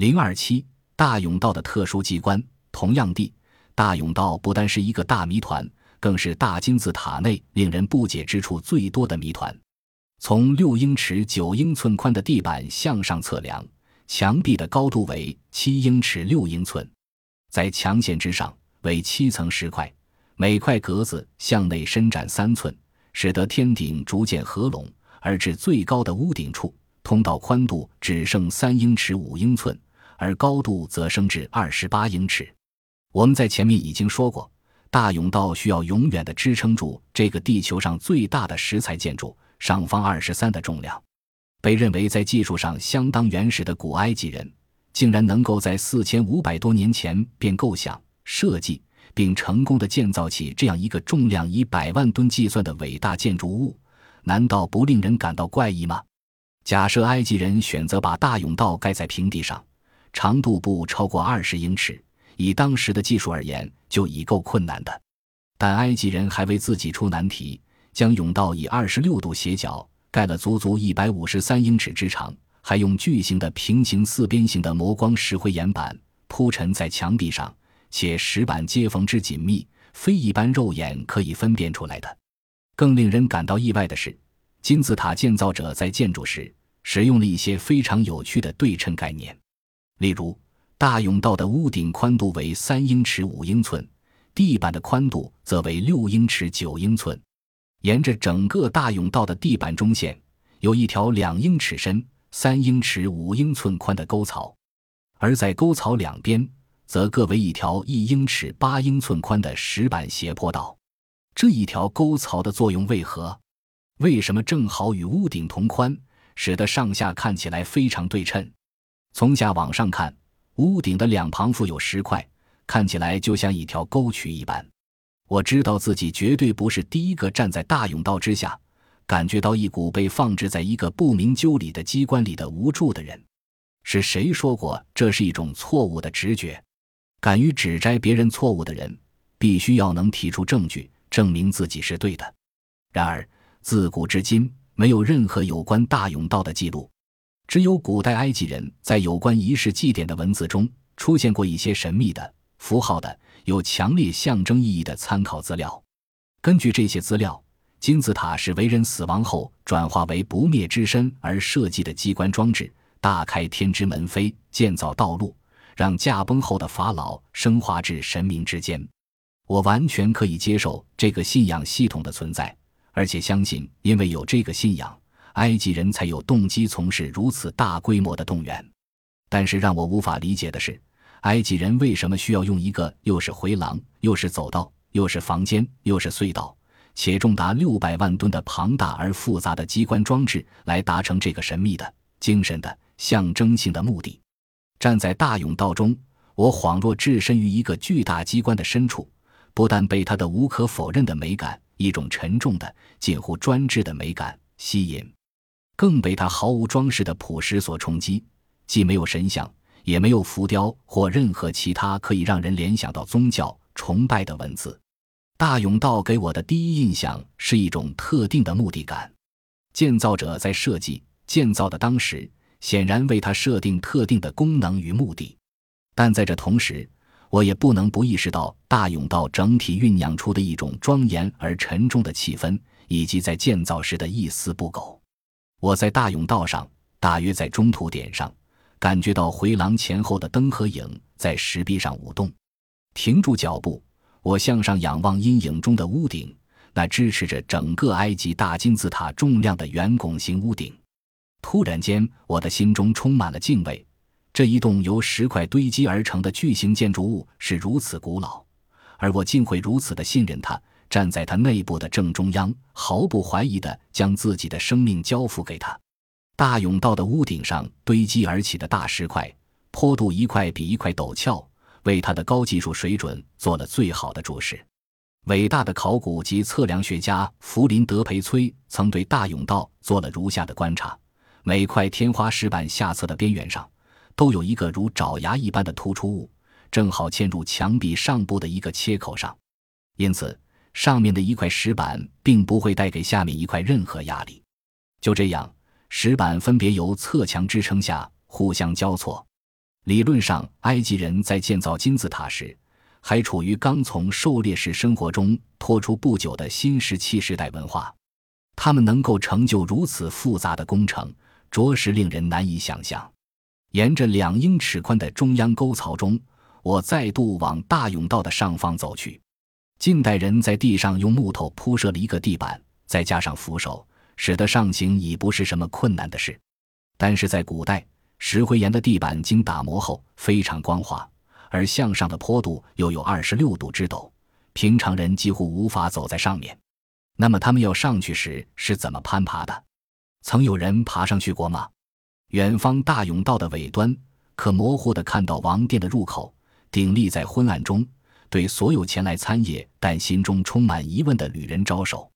零二七大甬道的特殊机关，同样地，大甬道不单是一个大谜团，更是大金字塔内令人不解之处最多的谜团。从六英尺九英寸宽的地板向上测量，墙壁的高度为七英尺六英寸，在墙线之上为七层石块，每块格子向内伸展三寸，使得天顶逐渐合拢，而至最高的屋顶处，通道宽度只剩三英尺五英寸，而高度则升至二十八英尺。我们在前面已经说过，大甬道需要永远的支撑住这个地球上最大的石材建筑。上方二十三的重量，被认为在技术上相当原始的古埃及人，竟然能够在四千五百多年前便构想、设计并成功的建造起这样一个重量以百万吨计算的伟大建筑物，难道不令人感到怪异吗？假设埃及人选择把大甬道盖在平地上，长度不超过二十英尺，以当时的技术而言就已够困难的，但埃及人还为自己出难题。将甬道以二十六度斜角盖了足足一百五十三英尺之长，还用巨型的平行四边形的磨光石灰岩板铺陈在墙壁上，且石板接缝之紧密，非一般肉眼可以分辨出来的。更令人感到意外的是，金字塔建造者在建筑时使用了一些非常有趣的对称概念，例如，大甬道的屋顶宽度为三英尺五英寸，地板的宽度则为六英尺九英寸。沿着整个大甬道的地板中线，有一条两英尺深、三英尺五英寸宽的沟槽，而在沟槽两边，则各为一条一英尺八英寸宽的石板斜坡道。这一条沟槽的作用为何？为什么正好与屋顶同宽，使得上下看起来非常对称？从下往上看，屋顶的两旁附有石块，看起来就像一条沟渠一般。我知道自己绝对不是第一个站在大甬道之下，感觉到一股被放置在一个不明就里的机关里的无助的人。是谁说过这是一种错误的直觉？敢于指摘别人错误的人，必须要能提出证据证明自己是对的。然而，自古至今没有任何有关大甬道的记录，只有古代埃及人在有关仪式祭典的文字中出现过一些神秘的符号的。有强烈象征意义的参考资料。根据这些资料，金字塔是为人死亡后转化为不灭之身而设计的机关装置，大开天之门扉，建造道路，让驾崩后的法老升华至神明之间。我完全可以接受这个信仰系统的存在，而且相信，因为有这个信仰，埃及人才有动机从事如此大规模的动员。但是让我无法理解的是。埃及人为什么需要用一个又是回廊，又是走道，又是房间，又是隧道，且重达六百万吨的庞大而复杂的机关装置来达成这个神秘的、精神的、象征性的目的？站在大甬道中，我恍若置身于一个巨大机关的深处，不但被它的无可否认的美感——一种沉重的、近乎专制的美感——吸引，更被它毫无装饰的朴实所冲击，既没有神像。也没有浮雕或任何其他可以让人联想到宗教崇拜的文字。大甬道给我的第一印象是一种特定的目的感。建造者在设计建造的当时，显然为它设定特定的功能与目的。但在这同时，我也不能不意识到大甬道整体酝酿出的一种庄严而沉重的气氛，以及在建造时的一丝不苟。我在大甬道上，大约在中途点上。感觉到回廊前后的灯和影在石壁上舞动，停住脚步，我向上仰望阴影中的屋顶，那支持着整个埃及大金字塔重量的圆拱形屋顶。突然间，我的心中充满了敬畏。这一栋由石块堆积而成的巨型建筑物是如此古老，而我竟会如此的信任它，站在它内部的正中央，毫不怀疑地将自己的生命交付给它。大甬道的屋顶上堆积而起的大石块，坡度一块比一块陡峭，为它的高技术水准做了最好的注释。伟大的考古及测量学家弗林德培崔曾对大甬道做了如下的观察：每块天花石板下侧的边缘上，都有一个如爪牙一般的突出物，正好嵌入墙壁上部的一个切口上，因此上面的一块石板并不会带给下面一块任何压力。就这样。石板分别由侧墙支撑下互相交错，理论上，埃及人在建造金字塔时，还处于刚从狩猎式生活中脱出不久的新石器时代文化。他们能够成就如此复杂的工程，着实令人难以想象。沿着两英尺宽的中央沟槽中，我再度往大甬道的上方走去。近代人在地上用木头铺设了一个地板，再加上扶手，使得上行已不是什么困难的事。但是在古代，石灰岩的地板经打磨后非常光滑，而向上的坡度又有二十六度之陡，平常人几乎无法走在上面。那么他们要上去时是怎么攀爬的？曾有人爬上去过吗？远方大甬道的尾端，可模糊地看到王殿的入口，鼎立在昏暗中，对所有前来参谒但心中充满疑问的旅人招手。